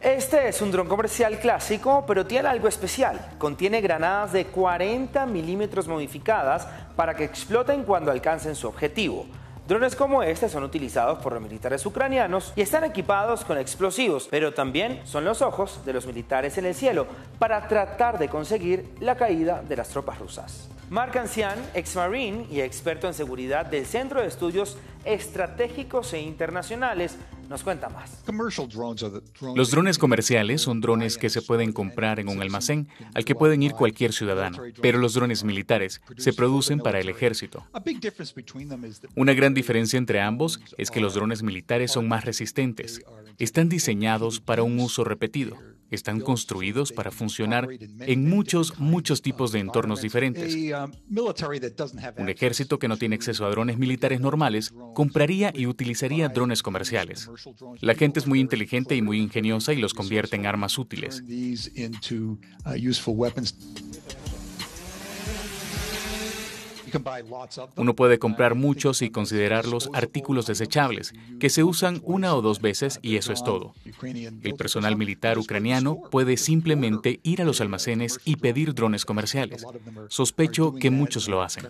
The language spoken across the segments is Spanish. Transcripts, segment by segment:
Este es un dron comercial clásico, pero tiene algo especial. Contiene granadas de 40 milímetros modificadas para que exploten cuando alcancen su objetivo. Drones como este son utilizados por los militares ucranianos y están equipados con explosivos, pero también son los ojos de los militares en el cielo para tratar de conseguir la caída de las tropas rusas. Mark Ancian, ex marine y experto en seguridad del Centro de Estudios Estratégicos e Internacionales, nos cuenta más. Los drones comerciales son drones que se pueden comprar en un almacén al que pueden ir cualquier ciudadano, pero los drones militares se producen para el ejército. Una gran diferencia entre ambos es que los drones militares son más resistentes. Están diseñados para un uso repetido están construidos para funcionar en muchos, muchos tipos de entornos diferentes. Un ejército que no tiene acceso a drones militares normales compraría y utilizaría drones comerciales. La gente es muy inteligente y muy ingeniosa y los convierte en armas útiles. Uno puede comprar muchos y considerarlos artículos desechables, que se usan una o dos veces y eso es todo. El personal militar ucraniano puede simplemente ir a los almacenes y pedir drones comerciales. Sospecho que muchos lo hacen.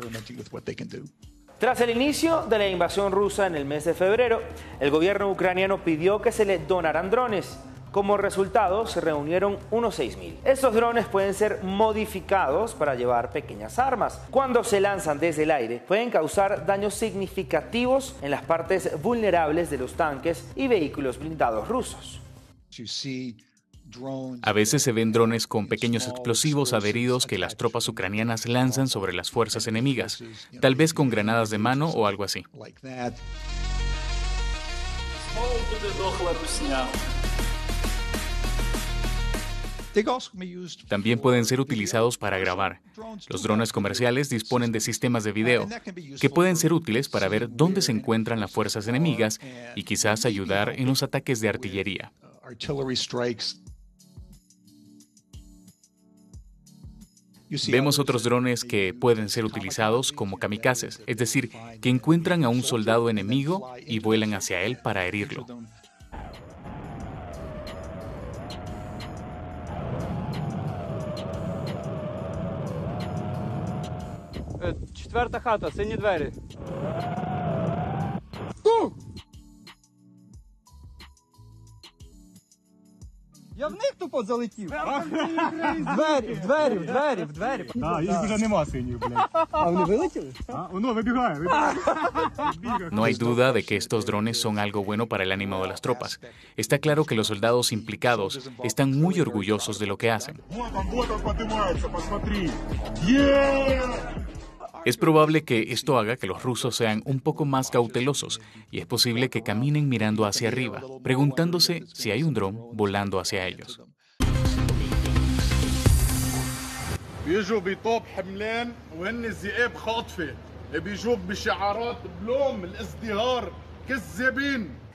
Tras el inicio de la invasión rusa en el mes de febrero, el gobierno ucraniano pidió que se le donaran drones. Como resultado, se reunieron unos 6.000. Estos drones pueden ser modificados para llevar pequeñas armas. Cuando se lanzan desde el aire, pueden causar daños significativos en las partes vulnerables de los tanques y vehículos blindados rusos. A veces se ven drones con pequeños explosivos adheridos que las tropas ucranianas lanzan sobre las fuerzas enemigas, tal vez con granadas de mano o algo así. También pueden ser utilizados para grabar. Los drones comerciales disponen de sistemas de video que pueden ser útiles para ver dónde se encuentran las fuerzas enemigas y quizás ayudar en los ataques de artillería. Vemos otros drones que pueden ser utilizados como kamikazes, es decir, que encuentran a un soldado enemigo y vuelan hacia él para herirlo. Четверта хата, сині двері. Я в них тупо залетів. Двері, в двері, в двері, в двері. А, їх вже нема синіх, блядь. А вони вилетіли? А, воно вибігає, вибігає. No hay duda de que estos drones son algo bueno para el ánimo de las tropas. Está claro que los soldados implicados están muy orgullosos de lo que hacen. Вот он, вот он поднимается, посмотри. Yeah! Es probable que esto haga que los rusos sean un poco más cautelosos y es posible que caminen mirando hacia arriba, preguntándose si hay un dron volando hacia ellos.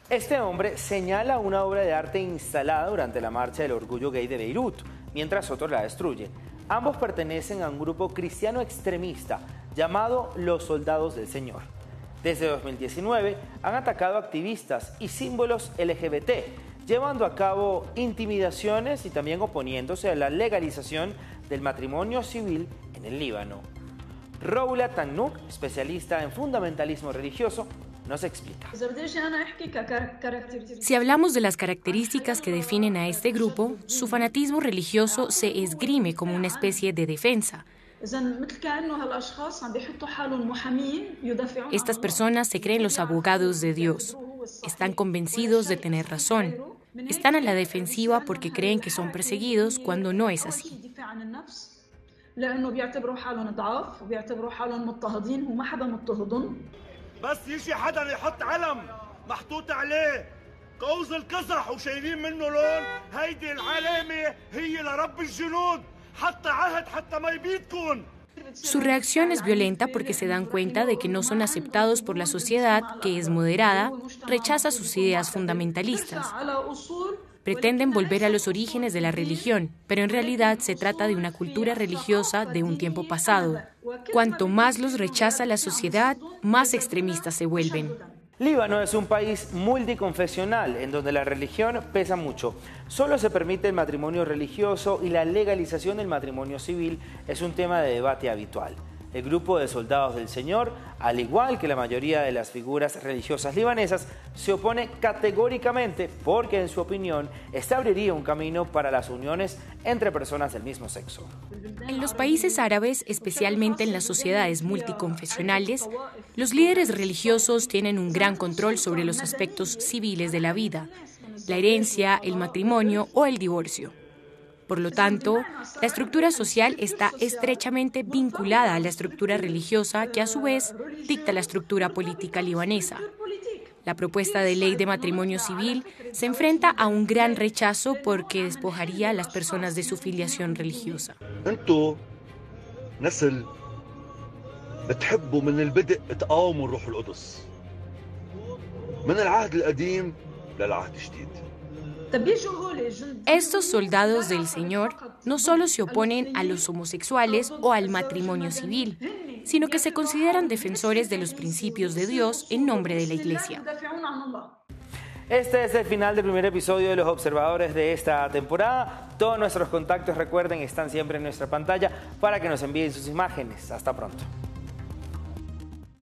Este hombre señala una obra de arte instalada durante la marcha del orgullo gay de Beirut, mientras otros la destruyen. Ambos pertenecen a un grupo cristiano extremista llamado Los Soldados del Señor. Desde 2019 han atacado activistas y símbolos LGBT, llevando a cabo intimidaciones y también oponiéndose a la legalización del matrimonio civil en el Líbano. Roula Tanouk, especialista en fundamentalismo religioso, nos explica. Si hablamos de las características que definen a este grupo, su fanatismo religioso se esgrime como una especie de defensa. Estas personas se creen los abogados de Dios. Están convencidos de tener razón. Están a la defensiva porque creen que son perseguidos cuando no es así. بس يجي حدا يحط علم محطوط عليه. قوز القزح وشايلين منه لون. هيدي العلامة هي لرب الجنود. حتى عهد حتى ما يبيدكن Su reacción es violenta porque se dan cuenta de que no son aceptados por la sociedad, que es moderada, rechaza sus ideas fundamentalistas. pretenden volver a los orígenes de la religión, pero en realidad se trata de una cultura religiosa de un tiempo pasado. Cuanto más los rechaza la sociedad, más extremistas se vuelven. Líbano es un país multiconfesional en donde la religión pesa mucho. Solo se permite el matrimonio religioso y la legalización del matrimonio civil es un tema de debate habitual. El grupo de soldados del Señor, al igual que la mayoría de las figuras religiosas libanesas, se opone categóricamente porque, en su opinión, este abriría un camino para las uniones entre personas del mismo sexo. En los países árabes, especialmente en las sociedades multiconfesionales, los líderes religiosos tienen un gran control sobre los aspectos civiles de la vida, la herencia, el matrimonio o el divorcio. Por lo tanto, la estructura social está estrechamente vinculada a la estructura religiosa que a su vez dicta la estructura política libanesa. La propuesta de ley de matrimonio civil se enfrenta a un gran rechazo porque despojaría a las personas de su filiación religiosa. Estos soldados del Señor no solo se oponen a los homosexuales o al matrimonio civil, sino que se consideran defensores de los principios de Dios en nombre de la Iglesia. Este es el final del primer episodio de Los Observadores de esta temporada. Todos nuestros contactos, recuerden, están siempre en nuestra pantalla para que nos envíen sus imágenes. Hasta pronto.